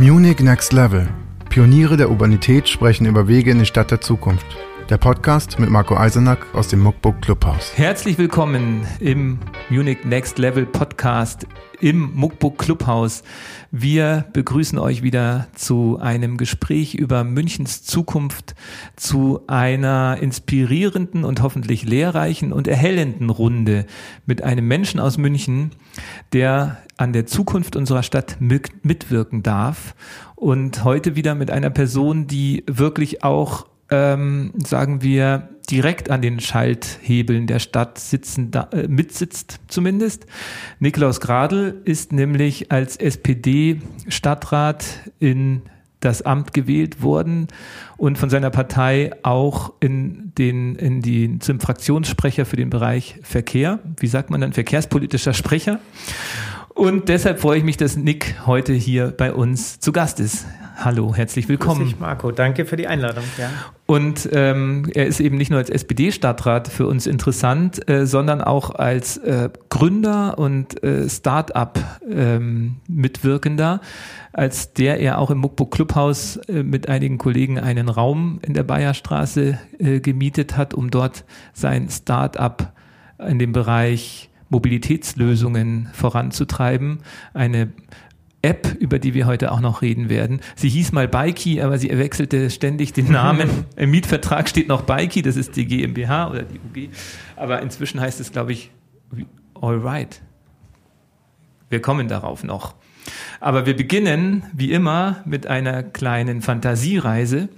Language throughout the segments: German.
Munich Next Level. Pioniere der Urbanität sprechen über Wege in die Stadt der Zukunft. Der Podcast mit Marco Eisenack aus dem Muckbook Clubhaus. Herzlich willkommen im Munich Next Level Podcast im Muckbook Clubhaus. Wir begrüßen euch wieder zu einem Gespräch über Münchens Zukunft, zu einer inspirierenden und hoffentlich lehrreichen und erhellenden Runde mit einem Menschen aus München, der an der Zukunft unserer Stadt mitwirken darf und heute wieder mit einer Person, die wirklich auch ähm, sagen wir, direkt an den Schalthebeln der Stadt sitzen, da, äh, mitsitzt zumindest. Niklaus Gradl ist nämlich als SPD-Stadtrat in das Amt gewählt worden und von seiner Partei auch in den, in die, zum Fraktionssprecher für den Bereich Verkehr. Wie sagt man dann? Verkehrspolitischer Sprecher. Und deshalb freue ich mich, dass Nick heute hier bei uns zu Gast ist. Hallo, herzlich willkommen. Grüß dich, Marco, danke für die Einladung. Ja. Und ähm, er ist eben nicht nur als SPD-Stadtrat für uns interessant, äh, sondern auch als äh, Gründer und äh, Start-up-Mitwirkender, ähm, als der er auch im Muckbook Clubhaus äh, mit einigen Kollegen einen Raum in der Bayerstraße äh, gemietet hat, um dort sein Start-up in dem Bereich Mobilitätslösungen voranzutreiben. Eine App, über die wir heute auch noch reden werden. Sie hieß mal Bikey, aber sie wechselte ständig den Namen. Im Mietvertrag steht noch Bikey, das ist die GmbH oder die UG. Aber inzwischen heißt es, glaube ich, All Right. Wir kommen darauf noch. Aber wir beginnen, wie immer, mit einer kleinen Fantasiereise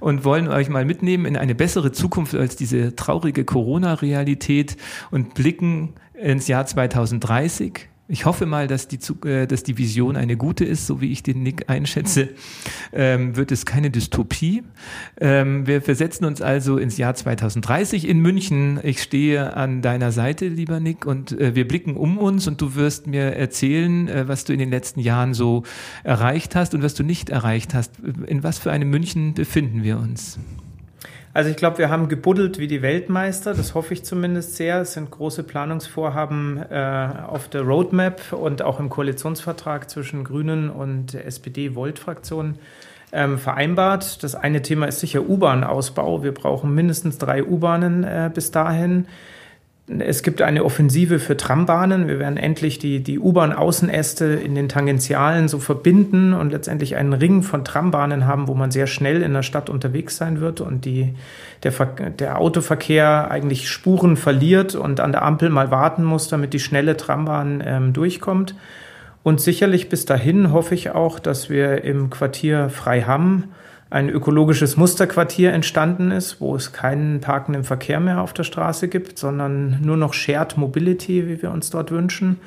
und wollen euch mal mitnehmen in eine bessere Zukunft als diese traurige Corona-Realität und blicken ins Jahr 2030 ich hoffe mal, dass die, äh, dass die Vision eine gute ist, so wie ich den Nick einschätze, ähm, wird es keine Dystopie. Ähm, wir versetzen uns also ins Jahr 2030 in München. Ich stehe an deiner Seite, lieber Nick, und äh, wir blicken um uns und du wirst mir erzählen, äh, was du in den letzten Jahren so erreicht hast und was du nicht erreicht hast. In was für einem München befinden wir uns? Also ich glaube, wir haben gebuddelt wie die Weltmeister, das hoffe ich zumindest sehr. Es sind große Planungsvorhaben äh, auf der Roadmap und auch im Koalitionsvertrag zwischen Grünen und SPD-Volt-Fraktion ähm, vereinbart. Das eine Thema ist sicher U-Bahn-Ausbau. Wir brauchen mindestens drei U-Bahnen äh, bis dahin. Es gibt eine Offensive für Trambahnen. Wir werden endlich die, die U-Bahn-Außenäste in den Tangentialen so verbinden und letztendlich einen Ring von Trambahnen haben, wo man sehr schnell in der Stadt unterwegs sein wird und die, der, der Autoverkehr eigentlich Spuren verliert und an der Ampel mal warten muss, damit die schnelle Trambahn ähm, durchkommt. Und sicherlich bis dahin hoffe ich auch, dass wir im Quartier Freiham ein ökologisches Musterquartier entstanden ist, wo es keinen parkenden Verkehr mehr auf der Straße gibt, sondern nur noch Shared Mobility, wie wir uns dort wünschen.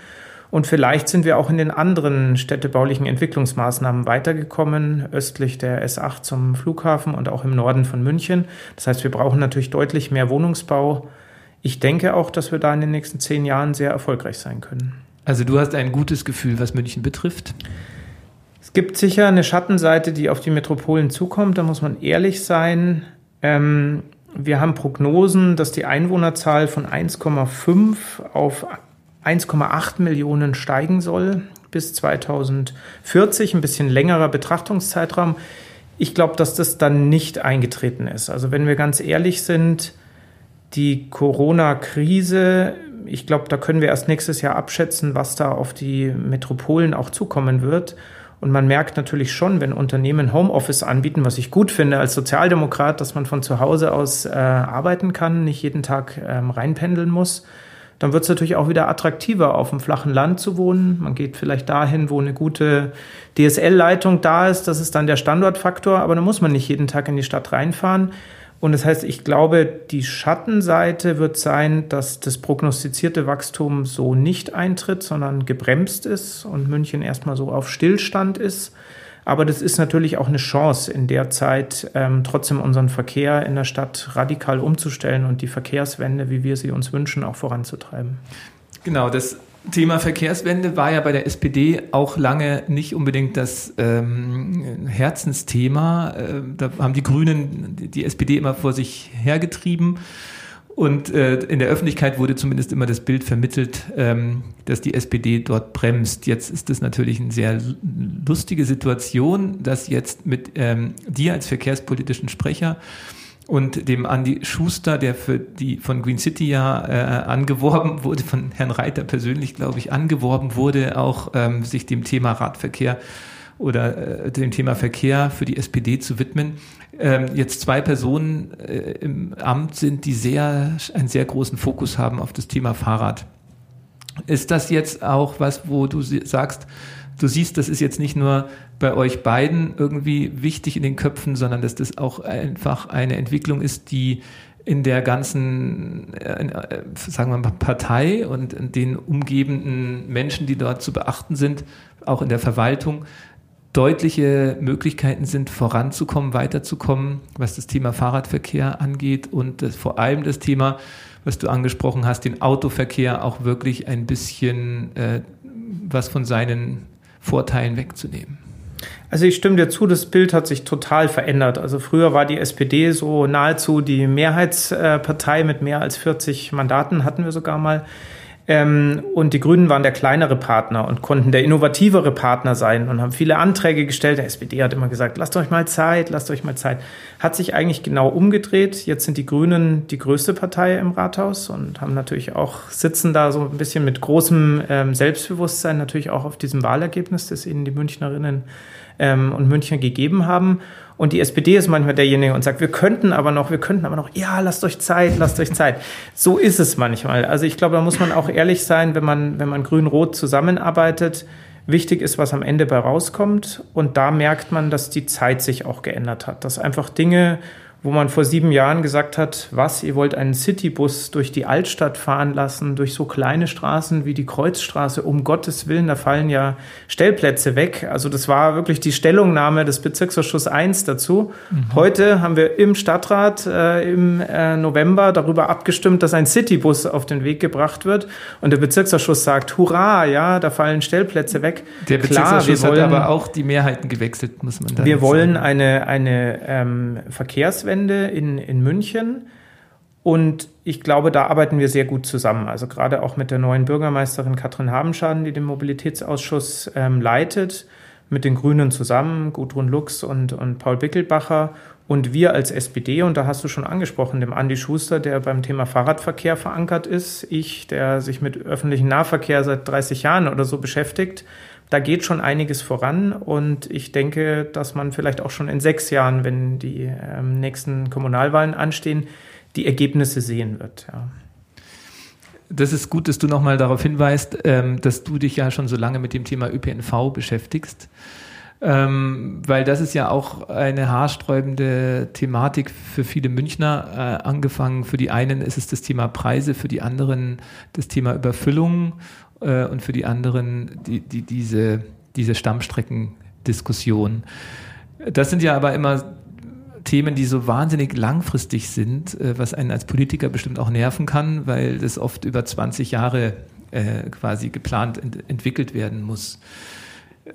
Und vielleicht sind wir auch in den anderen städtebaulichen Entwicklungsmaßnahmen weitergekommen, östlich der S8 zum Flughafen und auch im Norden von München. Das heißt, wir brauchen natürlich deutlich mehr Wohnungsbau. Ich denke auch, dass wir da in den nächsten zehn Jahren sehr erfolgreich sein können. Also du hast ein gutes Gefühl, was München betrifft? Es gibt sicher eine Schattenseite, die auf die Metropolen zukommt, da muss man ehrlich sein. Ähm, wir haben Prognosen, dass die Einwohnerzahl von 1,5 auf 1,8 Millionen steigen soll bis 2040, ein bisschen längerer Betrachtungszeitraum. Ich glaube, dass das dann nicht eingetreten ist. Also wenn wir ganz ehrlich sind, die Corona-Krise, ich glaube, da können wir erst nächstes Jahr abschätzen, was da auf die Metropolen auch zukommen wird. Und man merkt natürlich schon, wenn Unternehmen Homeoffice anbieten, was ich gut finde als Sozialdemokrat, dass man von zu Hause aus äh, arbeiten kann, nicht jeden Tag ähm, reinpendeln muss, dann wird es natürlich auch wieder attraktiver, auf dem flachen Land zu wohnen. Man geht vielleicht dahin, wo eine gute DSL-Leitung da ist. Das ist dann der Standortfaktor, aber da muss man nicht jeden Tag in die Stadt reinfahren. Und das heißt, ich glaube, die Schattenseite wird sein, dass das prognostizierte Wachstum so nicht eintritt, sondern gebremst ist und München erstmal so auf Stillstand ist. Aber das ist natürlich auch eine Chance, in der Zeit ähm, trotzdem unseren Verkehr in der Stadt radikal umzustellen und die Verkehrswende, wie wir sie uns wünschen, auch voranzutreiben. Genau, das Thema Verkehrswende war ja bei der SPD auch lange nicht unbedingt das ähm, Herzensthema. Äh, da haben die Grünen die SPD immer vor sich hergetrieben. Und äh, in der Öffentlichkeit wurde zumindest immer das Bild vermittelt, ähm, dass die SPD dort bremst. Jetzt ist es natürlich eine sehr lustige Situation, dass jetzt mit ähm, dir als verkehrspolitischen Sprecher und dem Andi Schuster, der für die von Green City ja äh, angeworben wurde, von Herrn Reiter persönlich, glaube ich, angeworben wurde, auch ähm, sich dem Thema Radverkehr oder äh, dem Thema Verkehr für die SPD zu widmen. Ähm, jetzt zwei Personen äh, im Amt sind, die sehr, einen sehr großen Fokus haben auf das Thema Fahrrad. Ist das jetzt auch was, wo du sagst, du siehst, das ist jetzt nicht nur bei euch beiden irgendwie wichtig in den Köpfen, sondern dass das auch einfach eine Entwicklung ist, die in der ganzen, äh, äh sagen wir mal, Partei und den umgebenden Menschen, die dort zu beachten sind, auch in der Verwaltung, deutliche Möglichkeiten sind, voranzukommen, weiterzukommen, was das Thema Fahrradverkehr angeht und das, vor allem das Thema, was du angesprochen hast, den Autoverkehr auch wirklich ein bisschen äh, was von seinen Vorteilen wegzunehmen. Also ich stimme dir zu, das Bild hat sich total verändert. Also früher war die SPD so nahezu die Mehrheitspartei mit mehr als 40 Mandaten, hatten wir sogar mal. Ähm, und die Grünen waren der kleinere Partner und konnten der innovativere Partner sein und haben viele Anträge gestellt. Der SPD hat immer gesagt, lasst euch mal Zeit, lasst euch mal Zeit. Hat sich eigentlich genau umgedreht. Jetzt sind die Grünen die größte Partei im Rathaus und haben natürlich auch, sitzen da so ein bisschen mit großem ähm, Selbstbewusstsein natürlich auch auf diesem Wahlergebnis, das ihnen die Münchnerinnen ähm, und Münchner gegeben haben. Und die SPD ist manchmal derjenige und sagt, wir könnten aber noch, wir könnten aber noch, ja, lasst euch Zeit, lasst euch Zeit. So ist es manchmal. Also ich glaube, da muss man auch ehrlich sein, wenn man, wenn man grün-rot zusammenarbeitet. Wichtig ist, was am Ende bei rauskommt. Und da merkt man, dass die Zeit sich auch geändert hat. Dass einfach Dinge wo man vor sieben Jahren gesagt hat, was, ihr wollt einen Citybus durch die Altstadt fahren lassen, durch so kleine Straßen wie die Kreuzstraße, um Gottes Willen, da fallen ja Stellplätze weg. Also das war wirklich die Stellungnahme des Bezirksausschusses 1 dazu. Mhm. Heute haben wir im Stadtrat äh, im äh, November darüber abgestimmt, dass ein Citybus auf den Weg gebracht wird und der Bezirksausschuss sagt, hurra, ja, da fallen Stellplätze weg. Der Bezirksausschuss Klar, wollen, hat aber auch die Mehrheiten gewechselt, muss man da Wir wollen sagen. eine, eine ähm, Verkehrswende Verkehrswende in, in München. Und ich glaube, da arbeiten wir sehr gut zusammen. Also gerade auch mit der neuen Bürgermeisterin Katrin Habenschaden, die den Mobilitätsausschuss ähm, leitet, mit den Grünen zusammen, Gudrun Lux und, und Paul Bickelbacher und wir als SPD, und da hast du schon angesprochen, dem Andi Schuster, der beim Thema Fahrradverkehr verankert ist, ich, der sich mit öffentlichem Nahverkehr seit 30 Jahren oder so beschäftigt, da geht schon einiges voran und ich denke, dass man vielleicht auch schon in sechs Jahren, wenn die ähm, nächsten Kommunalwahlen anstehen, die Ergebnisse sehen wird. Ja. Das ist gut, dass du nochmal darauf hinweist, ähm, dass du dich ja schon so lange mit dem Thema ÖPNV beschäftigst. Ähm, weil das ist ja auch eine haarsträubende Thematik für viele Münchner. Äh, angefangen für die einen ist es das Thema Preise, für die anderen das Thema Überfüllung äh, und für die anderen die, die, diese, diese Stammstreckendiskussion. Das sind ja aber immer Themen, die so wahnsinnig langfristig sind, äh, was einen als Politiker bestimmt auch nerven kann, weil das oft über 20 Jahre äh, quasi geplant ent entwickelt werden muss.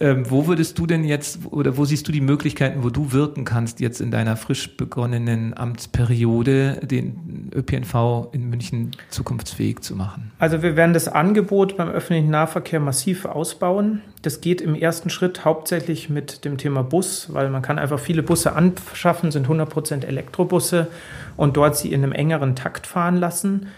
Ähm, wo würdest du denn jetzt oder wo siehst du die Möglichkeiten, wo du wirken kannst jetzt in deiner frisch begonnenen Amtsperiode, den ÖPNV in München zukunftsfähig zu machen? Also wir werden das Angebot beim öffentlichen Nahverkehr massiv ausbauen. Das geht im ersten Schritt hauptsächlich mit dem Thema Bus, weil man kann einfach viele Busse anschaffen, sind 100% Elektrobusse und dort sie in einem engeren Takt fahren lassen.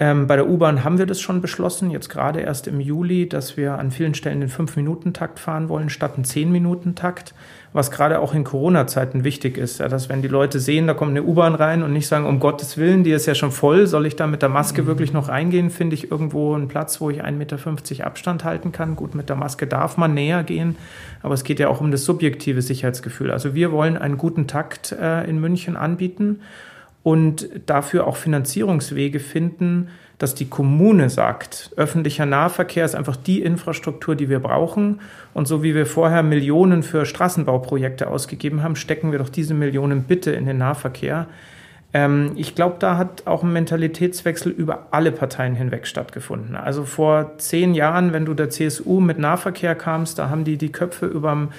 Ähm, bei der U-Bahn haben wir das schon beschlossen, jetzt gerade erst im Juli, dass wir an vielen Stellen den 5-Minuten-Takt fahren wollen, statt einen 10-Minuten-Takt, was gerade auch in Corona-Zeiten wichtig ist. Ja, dass wenn die Leute sehen, da kommt eine U-Bahn rein und nicht sagen, um Gottes Willen, die ist ja schon voll, soll ich da mit der Maske mhm. wirklich noch reingehen? Finde ich irgendwo einen Platz, wo ich 1,50 Meter Abstand halten kann. Gut, mit der Maske darf man näher gehen, aber es geht ja auch um das subjektive Sicherheitsgefühl. Also wir wollen einen guten Takt äh, in München anbieten und dafür auch Finanzierungswege finden, dass die Kommune sagt, öffentlicher Nahverkehr ist einfach die Infrastruktur, die wir brauchen. Und so wie wir vorher Millionen für Straßenbauprojekte ausgegeben haben, stecken wir doch diese Millionen bitte in den Nahverkehr. Ähm, ich glaube, da hat auch ein Mentalitätswechsel über alle Parteien hinweg stattgefunden. Also vor zehn Jahren, wenn du der CSU mit Nahverkehr kamst, da haben die die Köpfe überm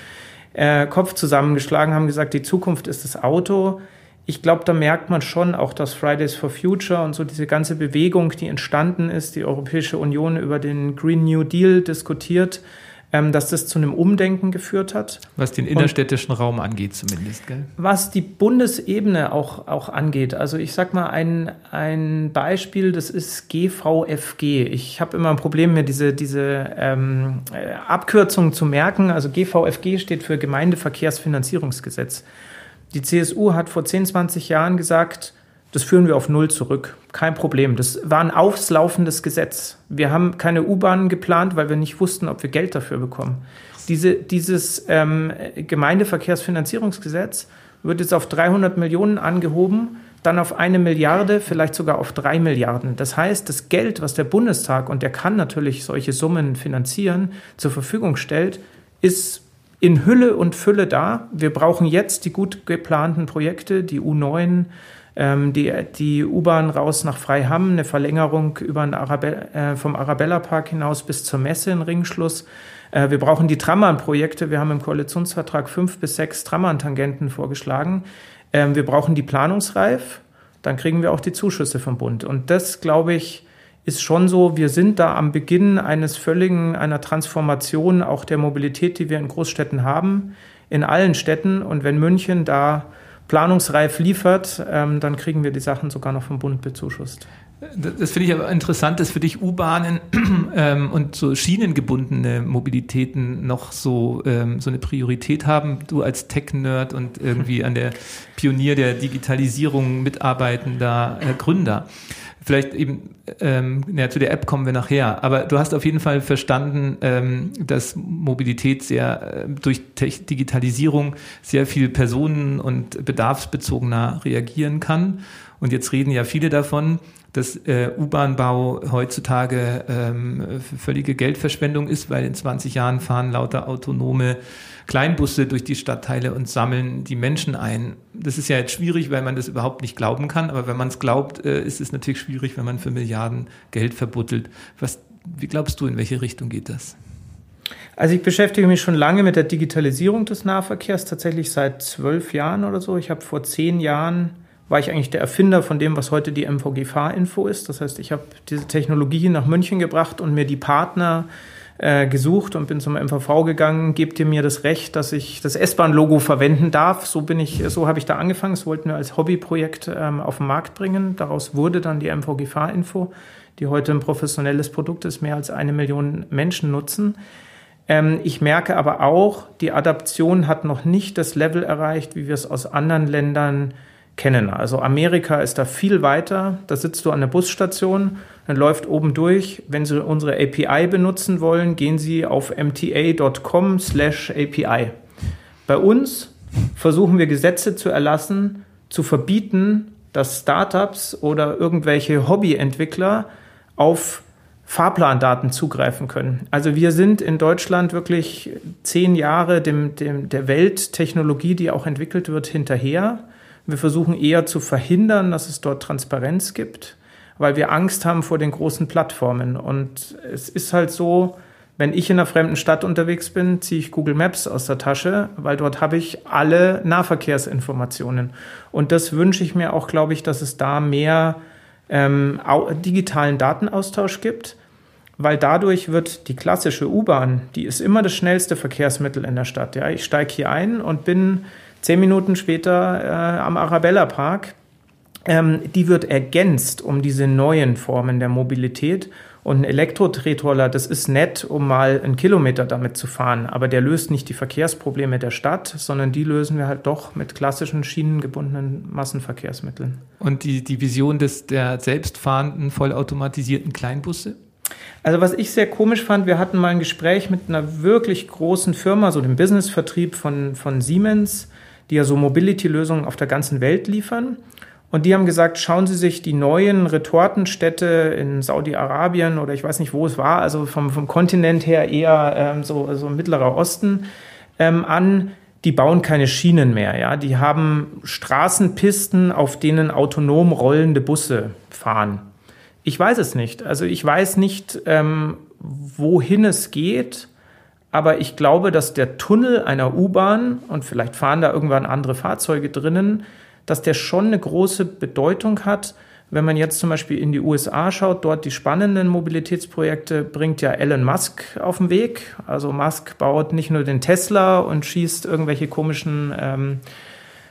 äh, Kopf zusammengeschlagen, haben gesagt, die Zukunft ist das Auto ich glaube, da merkt man schon auch, dass Fridays for Future und so diese ganze Bewegung, die entstanden ist, die Europäische Union über den Green New Deal diskutiert, ähm, dass das zu einem Umdenken geführt hat. Was den innerstädtischen und Raum angeht zumindest, gell? Was die Bundesebene auch, auch angeht. Also ich sag mal ein, ein Beispiel, das ist GVFG. Ich habe immer ein Problem, mir diese, diese ähm, äh, Abkürzung zu merken. Also GVFG steht für Gemeindeverkehrsfinanzierungsgesetz. Die CSU hat vor 10, 20 Jahren gesagt, das führen wir auf Null zurück. Kein Problem. Das war ein auslaufendes Gesetz. Wir haben keine U-Bahnen geplant, weil wir nicht wussten, ob wir Geld dafür bekommen. Diese, dieses ähm, Gemeindeverkehrsfinanzierungsgesetz wird jetzt auf 300 Millionen angehoben, dann auf eine Milliarde, vielleicht sogar auf drei Milliarden. Das heißt, das Geld, was der Bundestag, und der kann natürlich solche Summen finanzieren, zur Verfügung stellt, ist in Hülle und Fülle da. Wir brauchen jetzt die gut geplanten Projekte, die U9, ähm, die, die U-Bahn raus nach Freiham, eine Verlängerung über Arabe äh, vom Arabella Park hinaus bis zur Messe in Ringschluss. Äh, wir brauchen die Trambahnprojekte. Wir haben im Koalitionsvertrag fünf bis sechs TrambahnTangenten vorgeschlagen. Ähm, wir brauchen die Planungsreif. Dann kriegen wir auch die Zuschüsse vom Bund. Und das, glaube ich, ist schon so, wir sind da am Beginn eines völligen, einer Transformation auch der Mobilität, die wir in Großstädten haben, in allen Städten. Und wenn München da planungsreif liefert, ähm, dann kriegen wir die Sachen sogar noch vom Bund bezuschusst. Das finde ich aber interessant, dass für dich U-Bahnen ähm, und so schienengebundene Mobilitäten noch so, ähm, so eine Priorität haben. Du als Tech-Nerd und irgendwie an der Pionier der Digitalisierung mitarbeitender äh, Gründer vielleicht eben, ähm, ja, zu der App kommen wir nachher, aber du hast auf jeden Fall verstanden, ähm, dass Mobilität sehr äh, durch Digitalisierung sehr viel personen- und bedarfsbezogener reagieren kann. Und jetzt reden ja viele davon, dass äh, U-Bahn-Bau heutzutage ähm, völlige Geldverschwendung ist, weil in 20 Jahren fahren lauter autonome Kleinbusse durch die Stadtteile und sammeln die Menschen ein. Das ist ja jetzt schwierig, weil man das überhaupt nicht glauben kann, aber wenn man es glaubt, äh, ist es natürlich schwierig, wenn man für Milliarden Geld verbuttelt. Was, wie glaubst du, in welche Richtung geht das? Also ich beschäftige mich schon lange mit der Digitalisierung des Nahverkehrs, tatsächlich seit zwölf Jahren oder so. Ich habe vor zehn Jahren war ich eigentlich der Erfinder von dem, was heute die MVG-Fahrinfo ist. Das heißt, ich habe diese Technologie nach München gebracht und mir die Partner äh, gesucht und bin zum MVV gegangen, gebt ihr mir das Recht, dass ich das S-Bahn-Logo verwenden darf. So bin ich, so habe ich da angefangen. Das wollten wir als Hobbyprojekt ähm, auf den Markt bringen. Daraus wurde dann die MVG Fahrinfo, die heute ein professionelles Produkt ist, mehr als eine Million Menschen nutzen. Ähm, ich merke aber auch, die Adaption hat noch nicht das Level erreicht, wie wir es aus anderen Ländern kennen. Also Amerika ist da viel weiter. Da sitzt du an der Busstation, dann läuft oben durch. Wenn Sie unsere API benutzen wollen, gehen Sie auf mta.com slash API. Bei uns versuchen wir Gesetze zu erlassen, zu verbieten, dass Startups oder irgendwelche Hobbyentwickler auf Fahrplandaten zugreifen können. Also wir sind in Deutschland wirklich zehn Jahre dem, dem, der Welttechnologie, die auch entwickelt wird, hinterher. Wir versuchen eher zu verhindern, dass es dort Transparenz gibt, weil wir Angst haben vor den großen Plattformen. Und es ist halt so, wenn ich in einer fremden Stadt unterwegs bin, ziehe ich Google Maps aus der Tasche, weil dort habe ich alle Nahverkehrsinformationen. Und das wünsche ich mir auch, glaube ich, dass es da mehr ähm, digitalen Datenaustausch gibt, weil dadurch wird die klassische U-Bahn, die ist immer das schnellste Verkehrsmittel in der Stadt. Ja, ich steige hier ein und bin Zehn Minuten später äh, am Arabella Park. Ähm, die wird ergänzt um diese neuen Formen der Mobilität. Und ein Elektro-Tretroller, das ist nett, um mal einen Kilometer damit zu fahren, aber der löst nicht die Verkehrsprobleme der Stadt, sondern die lösen wir halt doch mit klassischen schienengebundenen Massenverkehrsmitteln. Und die, die Vision des, der selbstfahrenden, vollautomatisierten Kleinbusse? Also was ich sehr komisch fand, wir hatten mal ein Gespräch mit einer wirklich großen Firma, so dem Businessvertrieb von, von Siemens, die ja so Mobility-Lösungen auf der ganzen Welt liefern. Und die haben gesagt, schauen Sie sich die neuen Retortenstädte in Saudi-Arabien oder ich weiß nicht, wo es war, also vom, vom Kontinent her eher ähm, so, so Mittlerer Osten ähm, an. Die bauen keine Schienen mehr, ja. Die haben Straßenpisten, auf denen autonom rollende Busse fahren. Ich weiß es nicht. Also ich weiß nicht, ähm, wohin es geht. Aber ich glaube, dass der Tunnel einer U-Bahn, und vielleicht fahren da irgendwann andere Fahrzeuge drinnen, dass der schon eine große Bedeutung hat. Wenn man jetzt zum Beispiel in die USA schaut, dort die spannenden Mobilitätsprojekte bringt ja Elon Musk auf den Weg. Also Musk baut nicht nur den Tesla und schießt irgendwelche komischen ähm,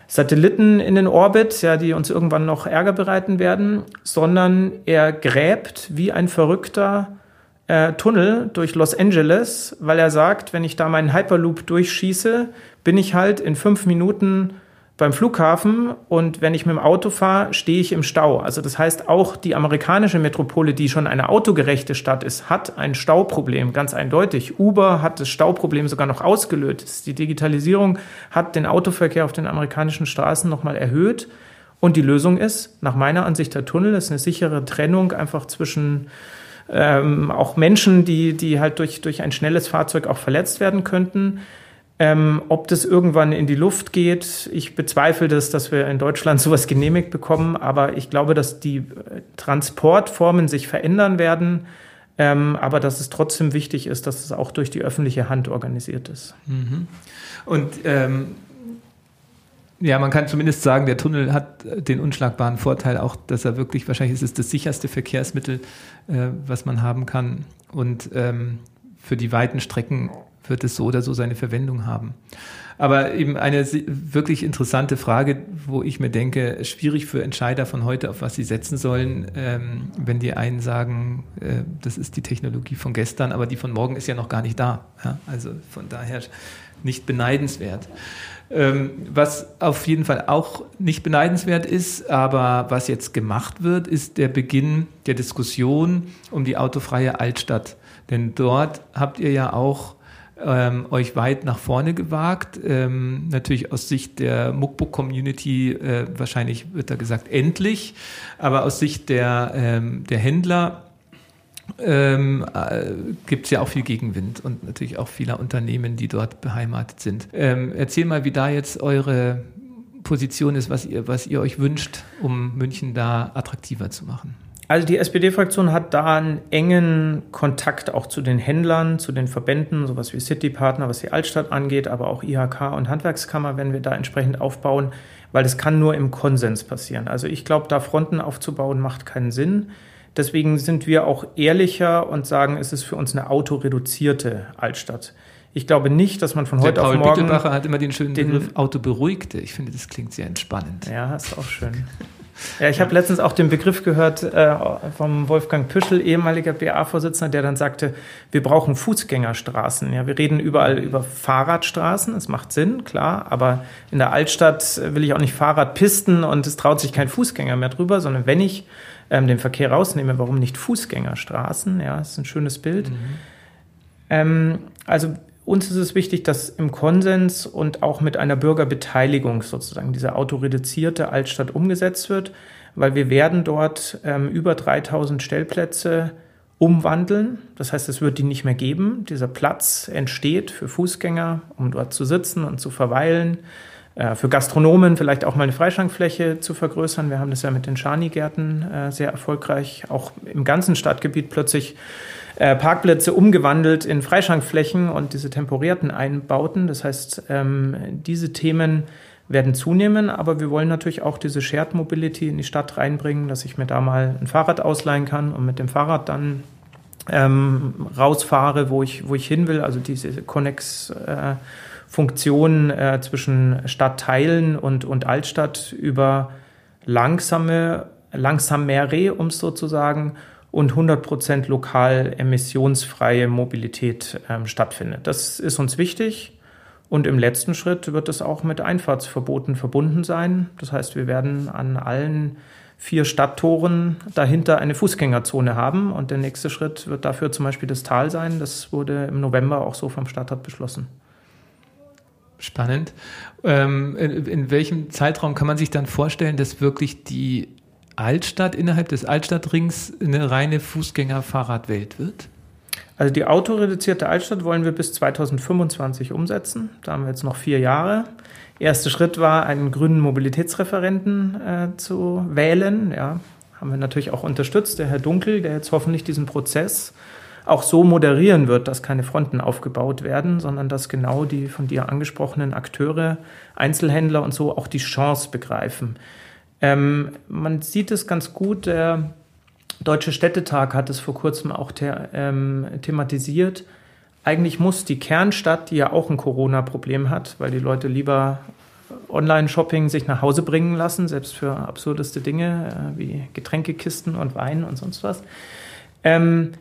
Satelliten in den Orbit, ja, die uns irgendwann noch Ärger bereiten werden, sondern er gräbt wie ein Verrückter äh, Tunnel durch Los Angeles, weil er sagt, wenn ich da meinen Hyperloop durchschieße, bin ich halt in fünf Minuten beim Flughafen und wenn ich mit dem Auto fahre, stehe ich im Stau. Also das heißt, auch die amerikanische Metropole, die schon eine autogerechte Stadt ist, hat ein Stauproblem, ganz eindeutig. Uber hat das Stauproblem sogar noch ausgelöst. Die Digitalisierung hat den Autoverkehr auf den amerikanischen Straßen nochmal erhöht. Und die Lösung ist, nach meiner Ansicht, der Tunnel ist eine sichere Trennung einfach zwischen ähm, auch Menschen, die, die halt durch, durch ein schnelles Fahrzeug auch verletzt werden könnten. Ähm, ob das irgendwann in die Luft geht, ich bezweifle das, dass wir in Deutschland sowas genehmigt bekommen, aber ich glaube, dass die äh, Transportformen sich verändern werden, ähm, aber dass es trotzdem wichtig ist, dass es auch durch die öffentliche Hand organisiert ist. Mhm. Und ähm, ja, man kann zumindest sagen, der Tunnel hat den unschlagbaren Vorteil auch, dass er wirklich, wahrscheinlich ist es das sicherste Verkehrsmittel, äh, was man haben kann. Und ähm, für die weiten Strecken wird es so oder so seine Verwendung haben. Aber eben eine wirklich interessante Frage, wo ich mir denke, schwierig für Entscheider von heute, auf was sie setzen sollen, ähm, wenn die einen sagen, äh, das ist die Technologie von gestern, aber die von morgen ist ja noch gar nicht da. Ja? Also von daher nicht beneidenswert. Ähm, was auf jeden Fall auch nicht beneidenswert ist, aber was jetzt gemacht wird, ist der Beginn der Diskussion um die autofreie Altstadt. Denn dort habt ihr ja auch ähm, euch weit nach vorne gewagt. Ähm, natürlich aus Sicht der Muckbook-Community, äh, wahrscheinlich wird da gesagt, endlich, aber aus Sicht der, ähm, der Händler ähm, äh, gibt es ja auch viel Gegenwind und natürlich auch vieler Unternehmen, die dort beheimatet sind. Ähm, erzähl mal, wie da jetzt eure Position ist, was ihr, was ihr euch wünscht, um München da attraktiver zu machen. Also die SPD-Fraktion hat da einen engen Kontakt auch zu den Händlern, zu den Verbänden, sowas wie City-Partner, was die Altstadt angeht, aber auch IHK und Handwerkskammer werden wir da entsprechend aufbauen, weil das kann nur im Konsens passieren. Also ich glaube, da Fronten aufzubauen macht keinen Sinn. Deswegen sind wir auch ehrlicher und sagen, es ist für uns eine autoreduzierte Altstadt. Ich glaube nicht, dass man von heute Paul auf morgen. Paul Bittelbacher hat immer den schönen den Begriff Autoberuhigte. Ich finde, das klingt sehr entspannend. Ja, ist auch schön. Ja, ich habe letztens auch den Begriff gehört äh, vom Wolfgang Püschel, ehemaliger BA-Vorsitzender, der dann sagte, wir brauchen Fußgängerstraßen. Ja, wir reden überall über Fahrradstraßen, das macht Sinn, klar, aber in der Altstadt will ich auch nicht Fahrradpisten und es traut sich kein Fußgänger mehr drüber, sondern wenn ich ähm, den Verkehr rausnehme, warum nicht Fußgängerstraßen? Ja, das ist ein schönes Bild. Mhm. Ähm, also uns ist es wichtig, dass im Konsens und auch mit einer Bürgerbeteiligung sozusagen diese autoreduzierte Altstadt umgesetzt wird, weil wir werden dort ähm, über 3000 Stellplätze umwandeln. Das heißt, es wird die nicht mehr geben. Dieser Platz entsteht für Fußgänger, um dort zu sitzen und zu verweilen. Äh, für Gastronomen vielleicht auch mal eine Freischankfläche zu vergrößern. Wir haben das ja mit den Schani-Gärten äh, sehr erfolgreich auch im ganzen Stadtgebiet plötzlich äh, Parkplätze umgewandelt in Freischankflächen und diese temporierten Einbauten. Das heißt, ähm, diese Themen werden zunehmen, aber wir wollen natürlich auch diese Shared Mobility in die Stadt reinbringen, dass ich mir da mal ein Fahrrad ausleihen kann und mit dem Fahrrad dann ähm, rausfahre, wo ich, wo ich hin will. Also diese Connex äh, Funktion äh, zwischen Stadtteilen und, und Altstadt über langsame, langsamere, um es so zu sagen, und 100% lokal emissionsfreie Mobilität ähm, stattfindet. Das ist uns wichtig. Und im letzten Schritt wird es auch mit Einfahrtsverboten verbunden sein. Das heißt, wir werden an allen vier Stadttoren dahinter eine Fußgängerzone haben. Und der nächste Schritt wird dafür zum Beispiel das Tal sein. Das wurde im November auch so vom Stadtrat beschlossen. Spannend. Ähm, in, in welchem Zeitraum kann man sich dann vorstellen, dass wirklich die Altstadt innerhalb des Altstadtrings eine reine Fußgänger-Fahrradwelt wird? Also die autoreduzierte Altstadt wollen wir bis 2025 umsetzen. Da haben wir jetzt noch vier Jahre. Erster Schritt war, einen grünen Mobilitätsreferenten äh, zu wählen. Ja, haben wir natürlich auch unterstützt, der Herr Dunkel, der jetzt hoffentlich diesen Prozess auch so moderieren wird, dass keine Fronten aufgebaut werden, sondern dass genau die von dir angesprochenen Akteure, Einzelhändler und so auch die Chance begreifen. Ähm, man sieht es ganz gut, der Deutsche Städtetag hat es vor kurzem auch the ähm, thematisiert. Eigentlich muss die Kernstadt, die ja auch ein Corona-Problem hat, weil die Leute lieber Online-Shopping sich nach Hause bringen lassen, selbst für absurdeste Dinge äh, wie Getränkekisten und Wein und sonst was. Ähm,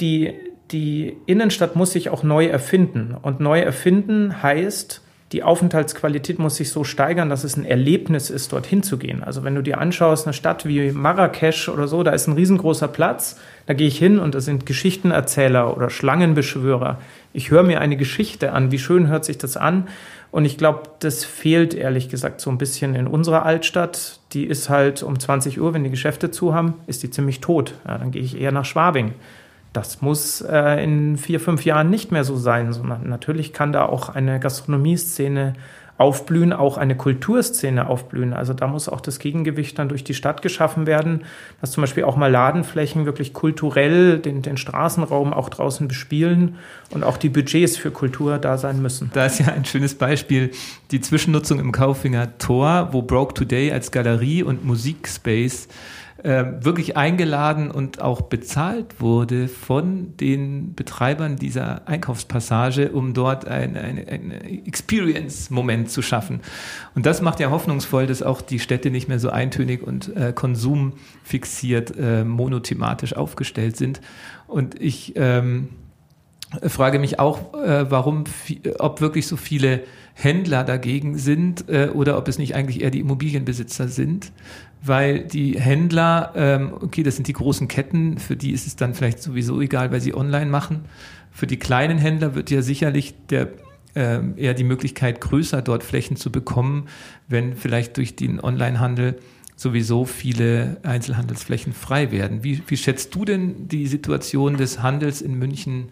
die, die Innenstadt muss sich auch neu erfinden. Und neu erfinden heißt, die Aufenthaltsqualität muss sich so steigern, dass es ein Erlebnis ist, dorthin zu gehen. Also wenn du dir anschaust, eine Stadt wie Marrakesch oder so, da ist ein riesengroßer Platz, da gehe ich hin und da sind Geschichtenerzähler oder Schlangenbeschwörer. Ich höre mir eine Geschichte an, wie schön hört sich das an? Und ich glaube, das fehlt ehrlich gesagt so ein bisschen in unserer Altstadt. Die ist halt um 20 Uhr, wenn die Geschäfte zu haben, ist die ziemlich tot. Ja, dann gehe ich eher nach Schwabing. Das muss äh, in vier, fünf Jahren nicht mehr so sein, sondern natürlich kann da auch eine Gastronomieszene aufblühen, auch eine Kulturszene aufblühen. Also da muss auch das Gegengewicht dann durch die Stadt geschaffen werden, dass zum Beispiel auch mal Ladenflächen wirklich kulturell den, den Straßenraum auch draußen bespielen und auch die Budgets für Kultur da sein müssen. Da ist ja ein schönes Beispiel die Zwischennutzung im Kaufinger Tor, wo Broke Today als Galerie und Musikspace äh, wirklich eingeladen und auch bezahlt wurde von den Betreibern dieser Einkaufspassage, um dort ein, ein, ein Experience-Moment zu schaffen. Und das macht ja hoffnungsvoll, dass auch die Städte nicht mehr so eintönig und äh, konsumfixiert, äh, monothematisch aufgestellt sind. Und ich ähm, frage mich auch, äh, warum, ob wirklich so viele Händler dagegen sind äh, oder ob es nicht eigentlich eher die Immobilienbesitzer sind, weil die Händler, ähm, okay, das sind die großen Ketten, für die ist es dann vielleicht sowieso egal, weil sie online machen. Für die kleinen Händler wird ja sicherlich der ähm, eher die Möglichkeit größer, dort Flächen zu bekommen, wenn vielleicht durch den Onlinehandel sowieso viele Einzelhandelsflächen frei werden. Wie, wie schätzt du denn die Situation des Handels in München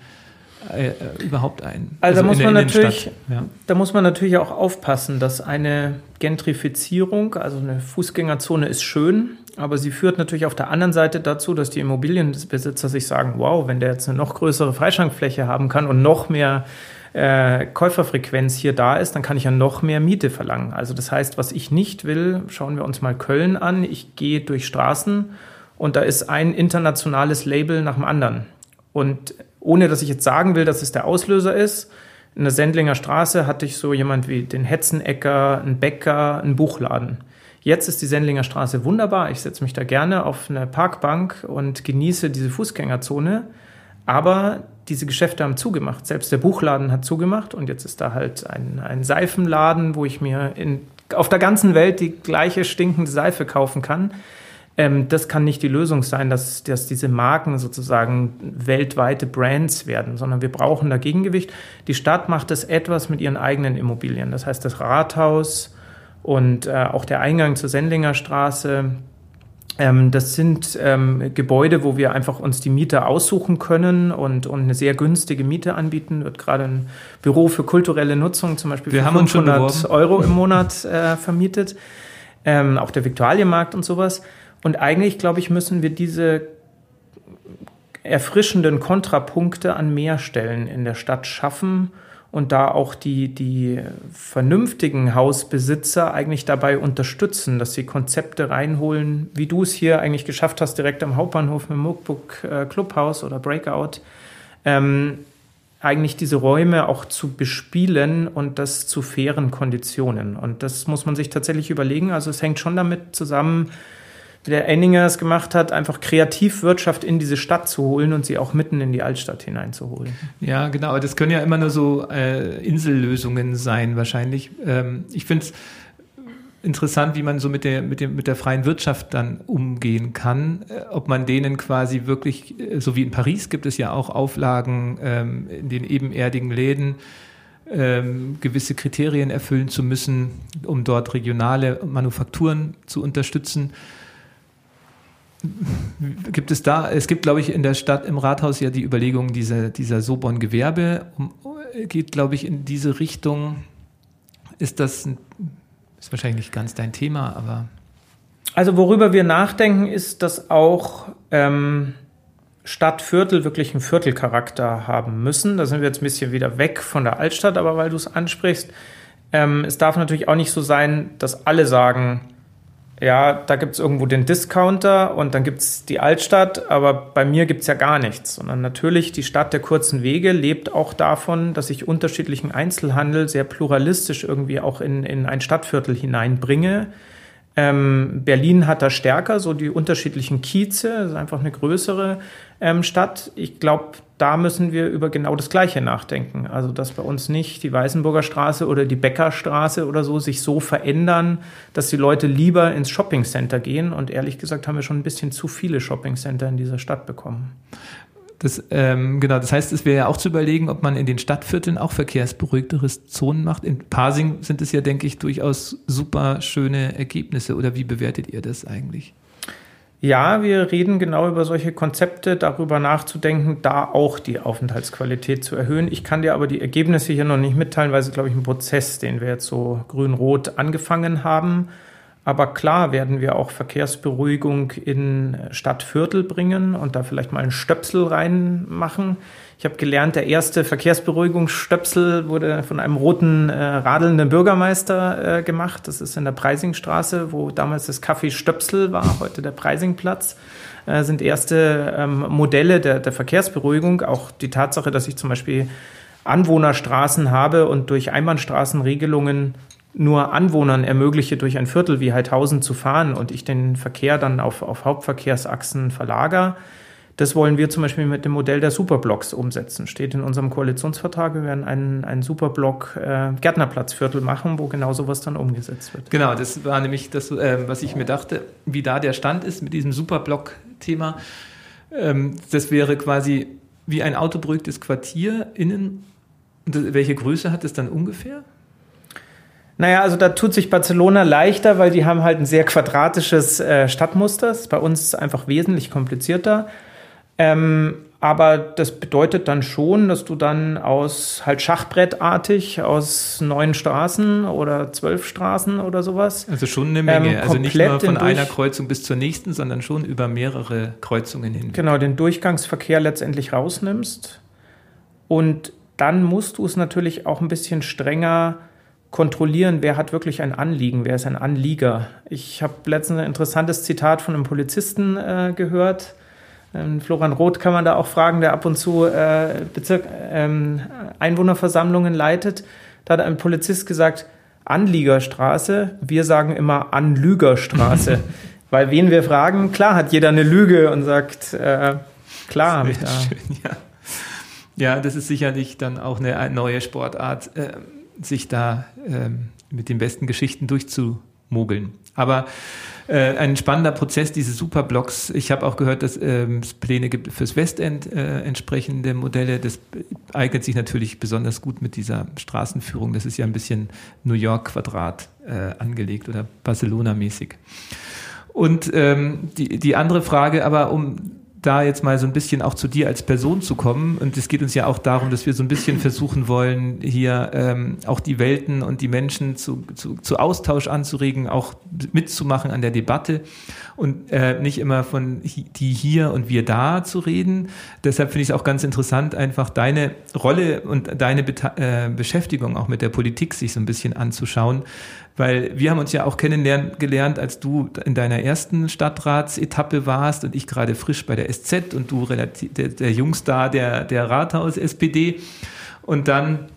äh, äh, überhaupt ein? Also, also da, muss man natürlich, ja. da muss man natürlich auch aufpassen, dass eine Gentrifizierung, also eine Fußgängerzone ist schön, aber sie führt natürlich auf der anderen Seite dazu, dass die Immobilienbesitzer sich sagen, wow, wenn der jetzt eine noch größere Freischankfläche haben kann und noch mehr äh, Käuferfrequenz hier da ist, dann kann ich ja noch mehr Miete verlangen. Also das heißt, was ich nicht will, schauen wir uns mal Köln an. Ich gehe durch Straßen und da ist ein internationales Label nach dem anderen. Und ohne dass ich jetzt sagen will, dass es der Auslöser ist, in der Sendlinger Straße hatte ich so jemand wie den Hetzenecker, einen Bäcker, einen Buchladen. Jetzt ist die Sendlinger Straße wunderbar. Ich setze mich da gerne auf eine Parkbank und genieße diese Fußgängerzone. Aber diese Geschäfte haben zugemacht. Selbst der Buchladen hat zugemacht und jetzt ist da halt ein, ein Seifenladen, wo ich mir in, auf der ganzen Welt die gleiche stinkende Seife kaufen kann. Ähm, das kann nicht die Lösung sein, dass, dass diese Marken sozusagen weltweite Brands werden, sondern wir brauchen da Gegengewicht. Die Stadt macht das etwas mit ihren eigenen Immobilien. Das heißt, das Rathaus und äh, auch der Eingang zur Sendlinger Straße, ähm, das sind ähm, Gebäude, wo wir einfach uns die Miete aussuchen können und, und eine sehr günstige Miete anbieten. Wird gerade ein Büro für kulturelle Nutzung zum Beispiel wir für 500 Euro im Monat äh, vermietet. Ähm, auch der Viktualienmarkt und sowas. Und eigentlich, glaube ich, müssen wir diese erfrischenden Kontrapunkte an mehr Stellen in der Stadt schaffen und da auch die, die vernünftigen Hausbesitzer eigentlich dabei unterstützen, dass sie Konzepte reinholen, wie du es hier eigentlich geschafft hast, direkt am Hauptbahnhof mit Mookbook äh, Clubhouse oder Breakout, ähm, eigentlich diese Räume auch zu bespielen und das zu fairen Konditionen. Und das muss man sich tatsächlich überlegen. Also es hängt schon damit zusammen, wie der Enninger es gemacht hat, einfach Kreativwirtschaft in diese Stadt zu holen und sie auch mitten in die Altstadt hineinzuholen. Ja, genau. Das können ja immer nur so äh, Insellösungen sein, wahrscheinlich. Ähm, ich finde es interessant, wie man so mit der, mit, dem, mit der freien Wirtschaft dann umgehen kann. Äh, ob man denen quasi wirklich, äh, so wie in Paris gibt es ja auch Auflagen ähm, in den ebenerdigen Läden, ähm, gewisse Kriterien erfüllen zu müssen, um dort regionale Manufakturen zu unterstützen gibt es da, es gibt, glaube ich, in der Stadt, im Rathaus ja die Überlegung dieser, dieser Sobon-Gewerbe, geht, glaube ich, in diese Richtung. Ist das, ist wahrscheinlich nicht ganz dein Thema, aber. Also, worüber wir nachdenken, ist, dass auch ähm, Stadtviertel wirklich einen Viertelcharakter haben müssen. Da sind wir jetzt ein bisschen wieder weg von der Altstadt, aber weil du es ansprichst, ähm, es darf natürlich auch nicht so sein, dass alle sagen, ja, da gibt es irgendwo den Discounter und dann gibt es die Altstadt, aber bei mir gibt es ja gar nichts. Sondern natürlich die Stadt der kurzen Wege lebt auch davon, dass ich unterschiedlichen Einzelhandel sehr pluralistisch irgendwie auch in, in ein Stadtviertel hineinbringe ähm, Berlin hat da stärker so die unterschiedlichen Kieze, das ist einfach eine größere ähm, Stadt. Ich glaube, da müssen wir über genau das Gleiche nachdenken. Also, dass bei uns nicht die Weißenburger Straße oder die Bäckerstraße oder so sich so verändern, dass die Leute lieber ins Shoppingcenter gehen. Und ehrlich gesagt haben wir schon ein bisschen zu viele Shoppingcenter in dieser Stadt bekommen. Das, ähm, genau, das heißt, es wäre ja auch zu überlegen, ob man in den Stadtvierteln auch verkehrsberuhigtere Zonen macht. In Parsing sind es ja, denke ich, durchaus super schöne Ergebnisse. Oder wie bewertet ihr das eigentlich? Ja, wir reden genau über solche Konzepte, darüber nachzudenken, da auch die Aufenthaltsqualität zu erhöhen. Ich kann dir aber die Ergebnisse hier noch nicht mitteilen, weil es, glaube ich, ein Prozess, den wir jetzt so grün-rot angefangen haben. Aber klar werden wir auch Verkehrsberuhigung in Stadtviertel bringen und da vielleicht mal einen Stöpsel reinmachen. Ich habe gelernt, der erste Verkehrsberuhigungsstöpsel wurde von einem roten äh, radelnden Bürgermeister äh, gemacht. Das ist in der Preisingstraße, wo damals das Café Stöpsel war, heute der Preisingplatz. Äh, sind erste ähm, Modelle der, der Verkehrsberuhigung. Auch die Tatsache, dass ich zum Beispiel Anwohnerstraßen habe und durch Einbahnstraßenregelungen nur Anwohnern ermögliche, durch ein Viertel wie Heidhausen zu fahren und ich den Verkehr dann auf, auf Hauptverkehrsachsen verlagere. Das wollen wir zum Beispiel mit dem Modell der Superblocks umsetzen. Steht in unserem Koalitionsvertrag. Wir werden einen, einen Superblock äh, Gärtnerplatzviertel machen, wo genau sowas dann umgesetzt wird. Genau, das war nämlich das, äh, was ich mir dachte, wie da der Stand ist mit diesem Superblock-Thema. Ähm, das wäre quasi wie ein autoberuhigtes Quartier innen. Welche Größe hat es dann ungefähr? Naja, also da tut sich Barcelona leichter, weil die haben halt ein sehr quadratisches äh, Stadtmuster. Das ist bei uns einfach wesentlich komplizierter. Ähm, aber das bedeutet dann schon, dass du dann aus halt Schachbrettartig aus neun Straßen oder zwölf Straßen oder sowas. Also schon eine Menge. Ähm, also nicht nur von einer Kreuzung bis zur nächsten, sondern schon über mehrere Kreuzungen hin. Genau, den Durchgangsverkehr letztendlich rausnimmst. Und dann musst du es natürlich auch ein bisschen strenger kontrollieren, wer hat wirklich ein Anliegen, wer ist ein Anlieger. Ich habe letztens ein interessantes Zitat von einem Polizisten äh, gehört. Ähm, Florian Roth kann man da auch fragen, der ab und zu äh, Bezirk, ähm, Einwohnerversammlungen leitet. Da hat ein Polizist gesagt, Anliegerstraße, wir sagen immer Anlügerstraße. Weil wen wir fragen, klar hat jeder eine Lüge und sagt, äh, klar habe ich da. Schön, ja. ja, das ist sicherlich dann auch eine neue Sportart. Äh, sich da ähm, mit den besten Geschichten durchzumogeln. Aber äh, ein spannender Prozess, diese Superblocks. Ich habe auch gehört, dass ähm, es Pläne gibt fürs Westend äh, entsprechende Modelle. Das eignet sich natürlich besonders gut mit dieser Straßenführung. Das ist ja ein bisschen New York Quadrat äh, angelegt oder Barcelona mäßig. Und ähm, die, die andere Frage, aber um da jetzt mal so ein bisschen auch zu dir als Person zu kommen. Und es geht uns ja auch darum, dass wir so ein bisschen versuchen wollen, hier ähm, auch die Welten und die Menschen zu, zu, zu Austausch anzuregen, auch mitzumachen an der Debatte und äh, nicht immer von die hier und wir da zu reden. Deshalb finde ich es auch ganz interessant, einfach deine Rolle und deine Be äh, Beschäftigung auch mit der Politik sich so ein bisschen anzuschauen. Weil wir haben uns ja auch kennenlernen gelernt, als du in deiner ersten Stadtratsetappe warst und ich gerade frisch bei der SZ und du relativ der, der Jungstar der, der Rathaus-SPD. Und dann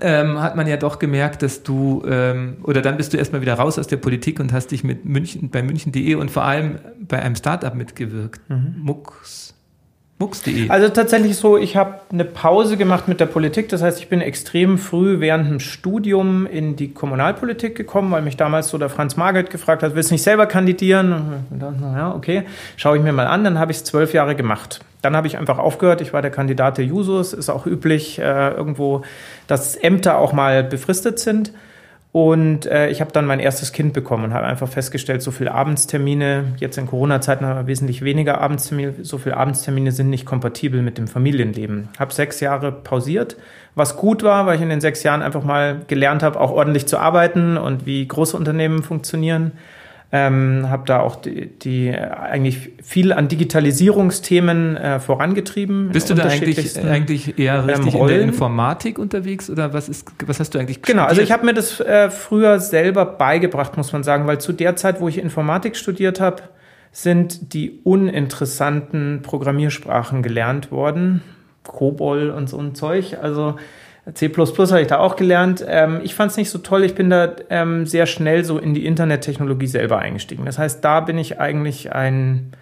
ähm, hat man ja doch gemerkt, dass du, ähm, oder dann bist du erstmal wieder raus aus der Politik und hast dich mit München, bei München.de und vor allem bei einem Startup mitgewirkt. Mhm. Mux. Mux.de. Also tatsächlich so, ich habe eine Pause gemacht mit der Politik. Das heißt, ich bin extrem früh während dem Studium in die Kommunalpolitik gekommen, weil mich damals so der Franz Margelt gefragt hat, willst du nicht selber kandidieren? Und dann, ja, okay, schaue ich mir mal an. Dann habe ich es zwölf Jahre gemacht. Dann habe ich einfach aufgehört. Ich war der Kandidat der Jusos. Ist auch üblich äh, irgendwo, dass Ämter auch mal befristet sind. Und äh, ich habe dann mein erstes Kind bekommen und habe einfach festgestellt, so viele Abendstermine, jetzt in Corona-Zeiten haben wir wesentlich weniger Abendstermine, so viele Abendstermine sind nicht kompatibel mit dem Familienleben. Habe sechs Jahre pausiert, was gut war, weil ich in den sechs Jahren einfach mal gelernt habe, auch ordentlich zu arbeiten und wie große Unternehmen funktionieren. Ähm, habe da auch die, die, eigentlich viel an Digitalisierungsthemen äh, vorangetrieben. Bist du da eigentlich, eigentlich eher ähm, richtig ähm, in der Informatik unterwegs oder was ist was hast du eigentlich Genau, also ich habe mir das äh, früher selber beigebracht, muss man sagen, weil zu der Zeit, wo ich Informatik studiert habe, sind die uninteressanten Programmiersprachen gelernt worden. COBOL und so ein Zeug. Also C habe ich da auch gelernt. Ähm, ich fand es nicht so toll. Ich bin da ähm, sehr schnell so in die Internettechnologie selber eingestiegen. Das heißt, da bin ich eigentlich ein,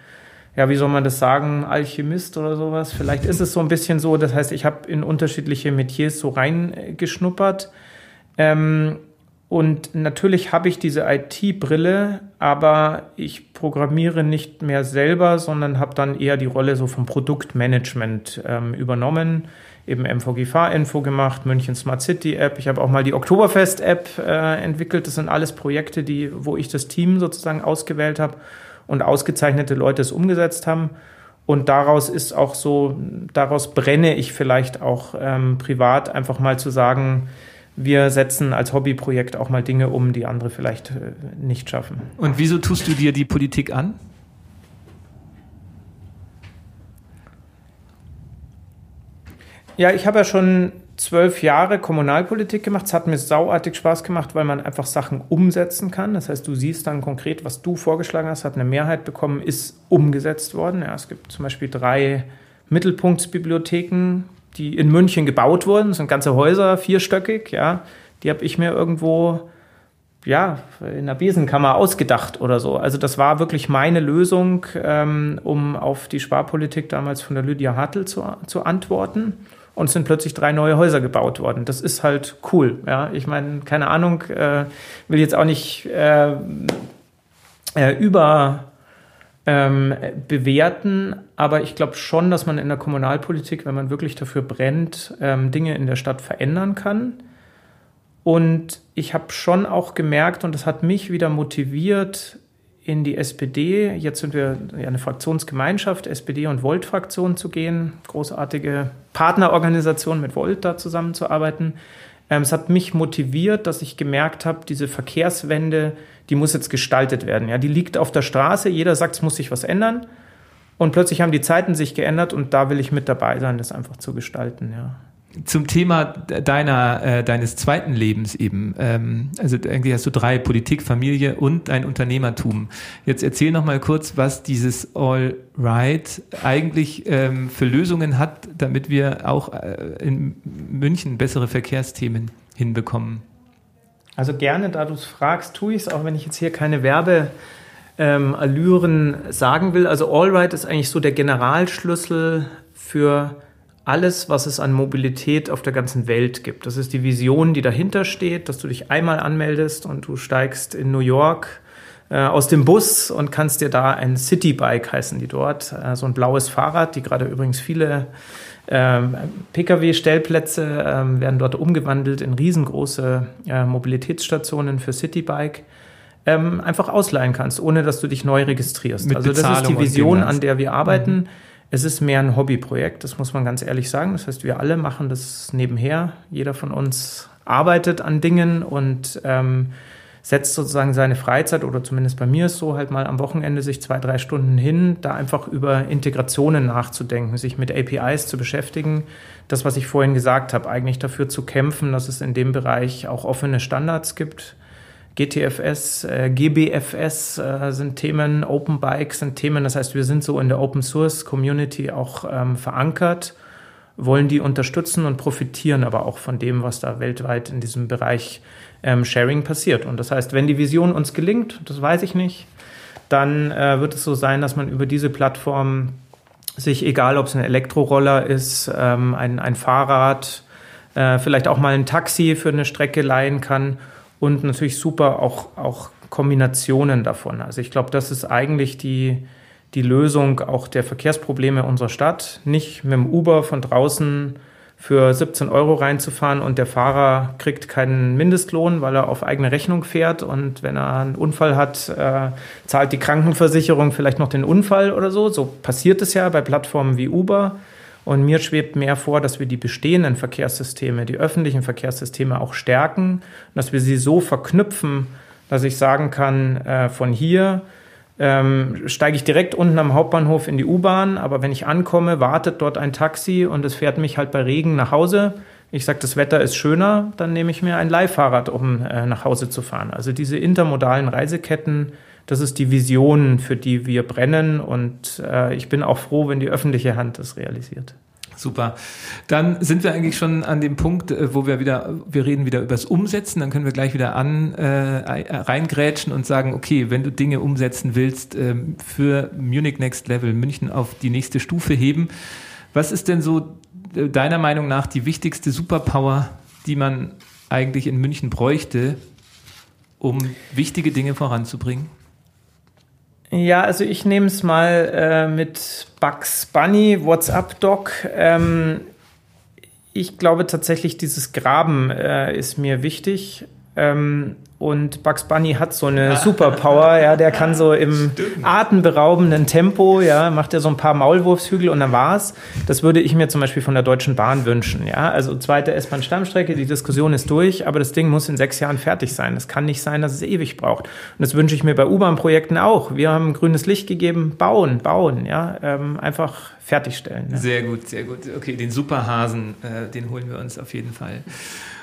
ja, wie soll man das sagen, Alchemist oder sowas. Vielleicht ist es so ein bisschen so. Das heißt, ich habe in unterschiedliche Metiers so reingeschnuppert. Ähm, und natürlich habe ich diese IT-Brille, aber ich programmiere nicht mehr selber, sondern habe dann eher die Rolle so vom Produktmanagement ähm, übernommen eben MVG-Fahrinfo gemacht, München Smart City App. Ich habe auch mal die Oktoberfest App äh, entwickelt. Das sind alles Projekte, die, wo ich das Team sozusagen ausgewählt habe und ausgezeichnete Leute es umgesetzt haben. Und daraus ist auch so, daraus brenne ich vielleicht auch ähm, privat einfach mal zu sagen, wir setzen als Hobbyprojekt auch mal Dinge um, die andere vielleicht äh, nicht schaffen. Und wieso tust du dir die Politik an? Ja, ich habe ja schon zwölf Jahre Kommunalpolitik gemacht. Es hat mir sauartig Spaß gemacht, weil man einfach Sachen umsetzen kann. Das heißt, du siehst dann konkret, was du vorgeschlagen hast, hat eine Mehrheit bekommen, ist umgesetzt worden. Ja, es gibt zum Beispiel drei Mittelpunktsbibliotheken, die in München gebaut wurden. Das sind ganze Häuser, vierstöckig. Ja, die habe ich mir irgendwo ja, in der Besenkammer ausgedacht oder so. Also das war wirklich meine Lösung, ähm, um auf die Sparpolitik damals von der Lydia Hartl zu, zu antworten und sind plötzlich drei neue Häuser gebaut worden. Das ist halt cool. Ja, ich meine, keine Ahnung, äh, will jetzt auch nicht äh, äh, über ähm, bewerten, aber ich glaube schon, dass man in der Kommunalpolitik, wenn man wirklich dafür brennt, ähm, Dinge in der Stadt verändern kann. Und ich habe schon auch gemerkt, und das hat mich wieder motiviert, in die SPD. Jetzt sind wir eine Fraktionsgemeinschaft, SPD und Volt-Fraktion zu gehen. Großartige Partnerorganisation mit Volt da zusammenzuarbeiten. Ähm, es hat mich motiviert, dass ich gemerkt habe, diese Verkehrswende, die muss jetzt gestaltet werden. Ja, die liegt auf der Straße. Jeder sagt, es muss sich was ändern. Und plötzlich haben die Zeiten sich geändert und da will ich mit dabei sein, das einfach zu gestalten. Ja zum Thema deiner, äh, deines zweiten Lebens eben. Ähm, also eigentlich hast du drei, Politik, Familie und ein Unternehmertum. Jetzt erzähl noch mal kurz, was dieses All Right eigentlich ähm, für Lösungen hat, damit wir auch äh, in München bessere Verkehrsthemen hinbekommen. Also gerne, da du es fragst, tue ich es, auch wenn ich jetzt hier keine Werbeallüren ähm, sagen will. Also All Right ist eigentlich so der Generalschlüssel für alles, was es an Mobilität auf der ganzen Welt gibt. Das ist die Vision, die dahinter steht, dass du dich einmal anmeldest und du steigst in New York äh, aus dem Bus und kannst dir da ein Citybike heißen die dort, äh, so ein blaues Fahrrad, die gerade übrigens viele äh, Pkw-Stellplätze ähm, werden dort umgewandelt in riesengroße äh, Mobilitätsstationen für Citybike. Ähm, einfach ausleihen kannst, ohne dass du dich neu registrierst. Mit also das Bezahlung ist die Vision, an der wir arbeiten. Mhm. Es ist mehr ein Hobbyprojekt, das muss man ganz ehrlich sagen. Das heißt, wir alle machen das nebenher. Jeder von uns arbeitet an Dingen und ähm, setzt sozusagen seine Freizeit oder zumindest bei mir ist so halt mal am Wochenende sich zwei, drei Stunden hin, da einfach über Integrationen nachzudenken, sich mit APIs zu beschäftigen. Das, was ich vorhin gesagt habe, eigentlich dafür zu kämpfen, dass es in dem Bereich auch offene Standards gibt GTFS, äh, GBFS äh, sind Themen, Open Bike sind Themen. Das heißt, wir sind so in der Open Source Community auch ähm, verankert, wollen die unterstützen und profitieren aber auch von dem, was da weltweit in diesem Bereich ähm, Sharing passiert. Und das heißt, wenn die Vision uns gelingt, das weiß ich nicht, dann äh, wird es so sein, dass man über diese Plattform sich, egal ob es ein Elektroroller ist, ähm, ein, ein Fahrrad, äh, vielleicht auch mal ein Taxi für eine Strecke leihen kann und natürlich super auch, auch Kombinationen davon. Also ich glaube, das ist eigentlich die, die Lösung auch der Verkehrsprobleme unserer Stadt. Nicht mit dem Uber von draußen für 17 Euro reinzufahren und der Fahrer kriegt keinen Mindestlohn, weil er auf eigene Rechnung fährt und wenn er einen Unfall hat, äh, zahlt die Krankenversicherung vielleicht noch den Unfall oder so. So passiert es ja bei Plattformen wie Uber. Und mir schwebt mehr vor, dass wir die bestehenden Verkehrssysteme, die öffentlichen Verkehrssysteme auch stärken, dass wir sie so verknüpfen, dass ich sagen kann, äh, von hier ähm, steige ich direkt unten am Hauptbahnhof in die U-Bahn, aber wenn ich ankomme, wartet dort ein Taxi und es fährt mich halt bei Regen nach Hause. Ich sage, das Wetter ist schöner, dann nehme ich mir ein Leihfahrrad, um äh, nach Hause zu fahren. Also diese intermodalen Reiseketten, das ist die Vision, für die wir brennen und äh, ich bin auch froh, wenn die öffentliche Hand das realisiert. Super. Dann sind wir eigentlich schon an dem Punkt, äh, wo wir wieder, wir reden wieder übers Umsetzen, dann können wir gleich wieder an äh, reingrätschen und sagen, okay, wenn du Dinge umsetzen willst, äh, für Munich Next Level, München auf die nächste Stufe heben, was ist denn so äh, deiner Meinung nach die wichtigste Superpower, die man eigentlich in München bräuchte, um wichtige Dinge voranzubringen? Ja, also ich nehme es mal äh, mit Bugs Bunny, WhatsApp Doc. Ähm, ich glaube tatsächlich, dieses Graben äh, ist mir wichtig. Ähm, und Bugs Bunny hat so eine Superpower, ja, der kann so im Stimmt. atemberaubenden Tempo, ja, macht er so ein paar Maulwurfshügel und dann war's. Das würde ich mir zum Beispiel von der Deutschen Bahn wünschen, ja. Also zweite S-Bahn-Stammstrecke, die Diskussion ist durch, aber das Ding muss in sechs Jahren fertig sein. Das kann nicht sein, dass es ewig braucht. Und das wünsche ich mir bei U-Bahn-Projekten auch. Wir haben grünes Licht gegeben, bauen, bauen, ja, ähm, einfach fertigstellen. Ja. Sehr gut, sehr gut. Okay, den Superhasen, äh, den holen wir uns auf jeden Fall.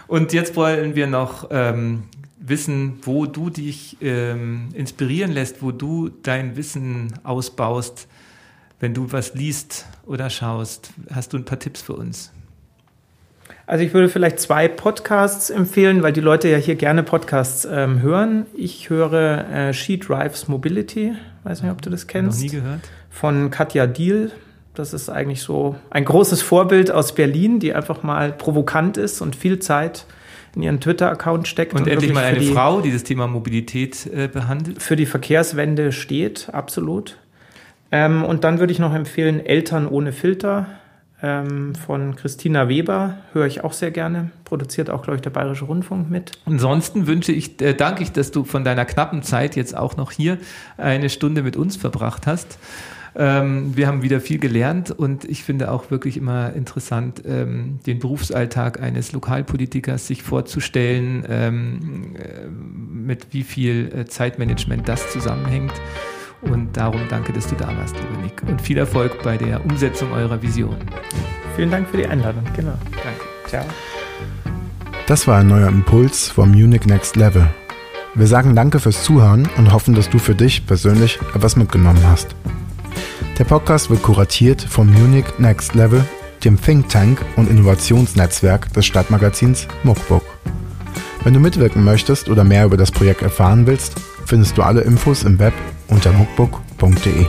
Und jetzt wollen wir noch ähm, wissen, wo du dich ähm, inspirieren lässt, wo du dein Wissen ausbaust, wenn du was liest oder schaust. Hast du ein paar Tipps für uns? Also ich würde vielleicht zwei Podcasts empfehlen, weil die Leute ja hier gerne Podcasts ähm, hören. Ich höre äh, She Drives Mobility, weiß nicht, ob du das kennst. Noch nie gehört. Von Katja Diel. Das ist eigentlich so ein großes Vorbild aus Berlin, die einfach mal provokant ist und viel Zeit in ihren Twitter-Account steckt. Und, und endlich mal eine die, Frau, die das Thema Mobilität äh, behandelt. Für die Verkehrswende steht, absolut. Ähm, und dann würde ich noch empfehlen Eltern ohne Filter ähm, von Christina Weber, höre ich auch sehr gerne. Produziert auch, glaube ich, der Bayerische Rundfunk mit. Ansonsten wünsche ich, äh, danke ich, dass du von deiner knappen Zeit jetzt auch noch hier eine Stunde mit uns verbracht hast. Ähm, wir haben wieder viel gelernt und ich finde auch wirklich immer interessant, ähm, den Berufsalltag eines Lokalpolitikers sich vorzustellen, ähm, äh, mit wie viel äh, Zeitmanagement das zusammenhängt. Und darum danke, dass du da warst, lieber Nick. Und viel Erfolg bei der Umsetzung eurer Vision. Vielen Dank für die Einladung. Genau. Danke. Ciao. Das war ein neuer Impuls vom Munich Next Level. Wir sagen danke fürs Zuhören und hoffen, dass du für dich persönlich etwas mitgenommen hast. Der Podcast wird kuratiert vom Munich Next Level, dem Think Tank und Innovationsnetzwerk des Stadtmagazins Muckbook. Wenn du mitwirken möchtest oder mehr über das Projekt erfahren willst, findest du alle Infos im Web unter muckbook.de.